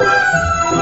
Música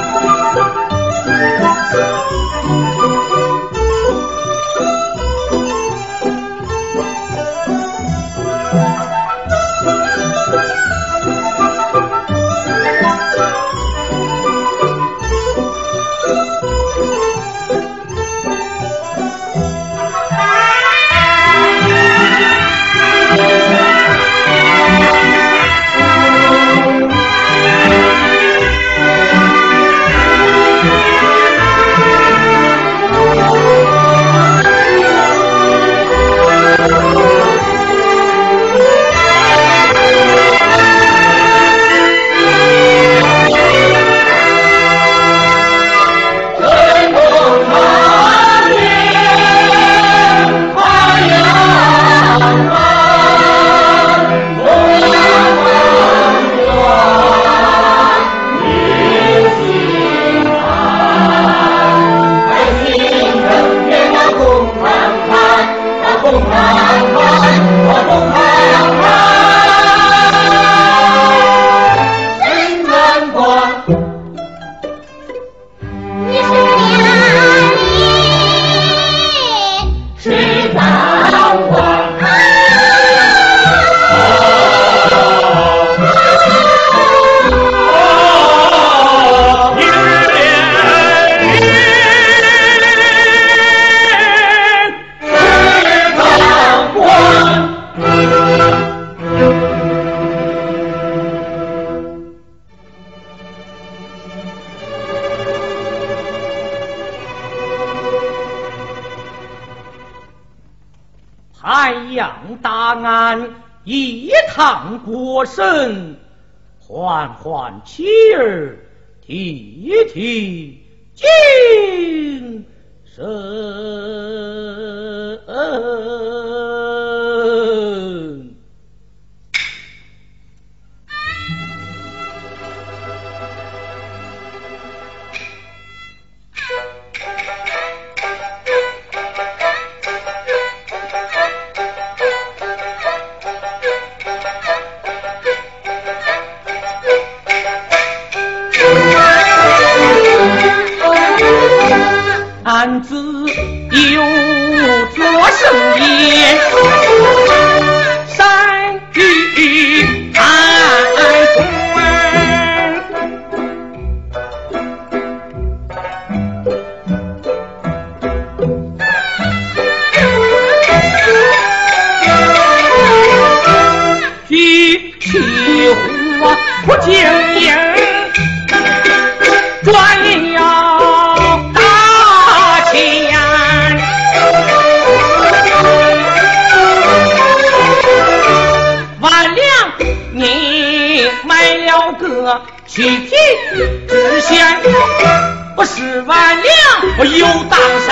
我澎湃，我澎湃。太阳大安一趟过身，缓缓妻儿提一提精神。男子有做生意，善于安分，举起火不经营，专个七品知县，不是万两又当上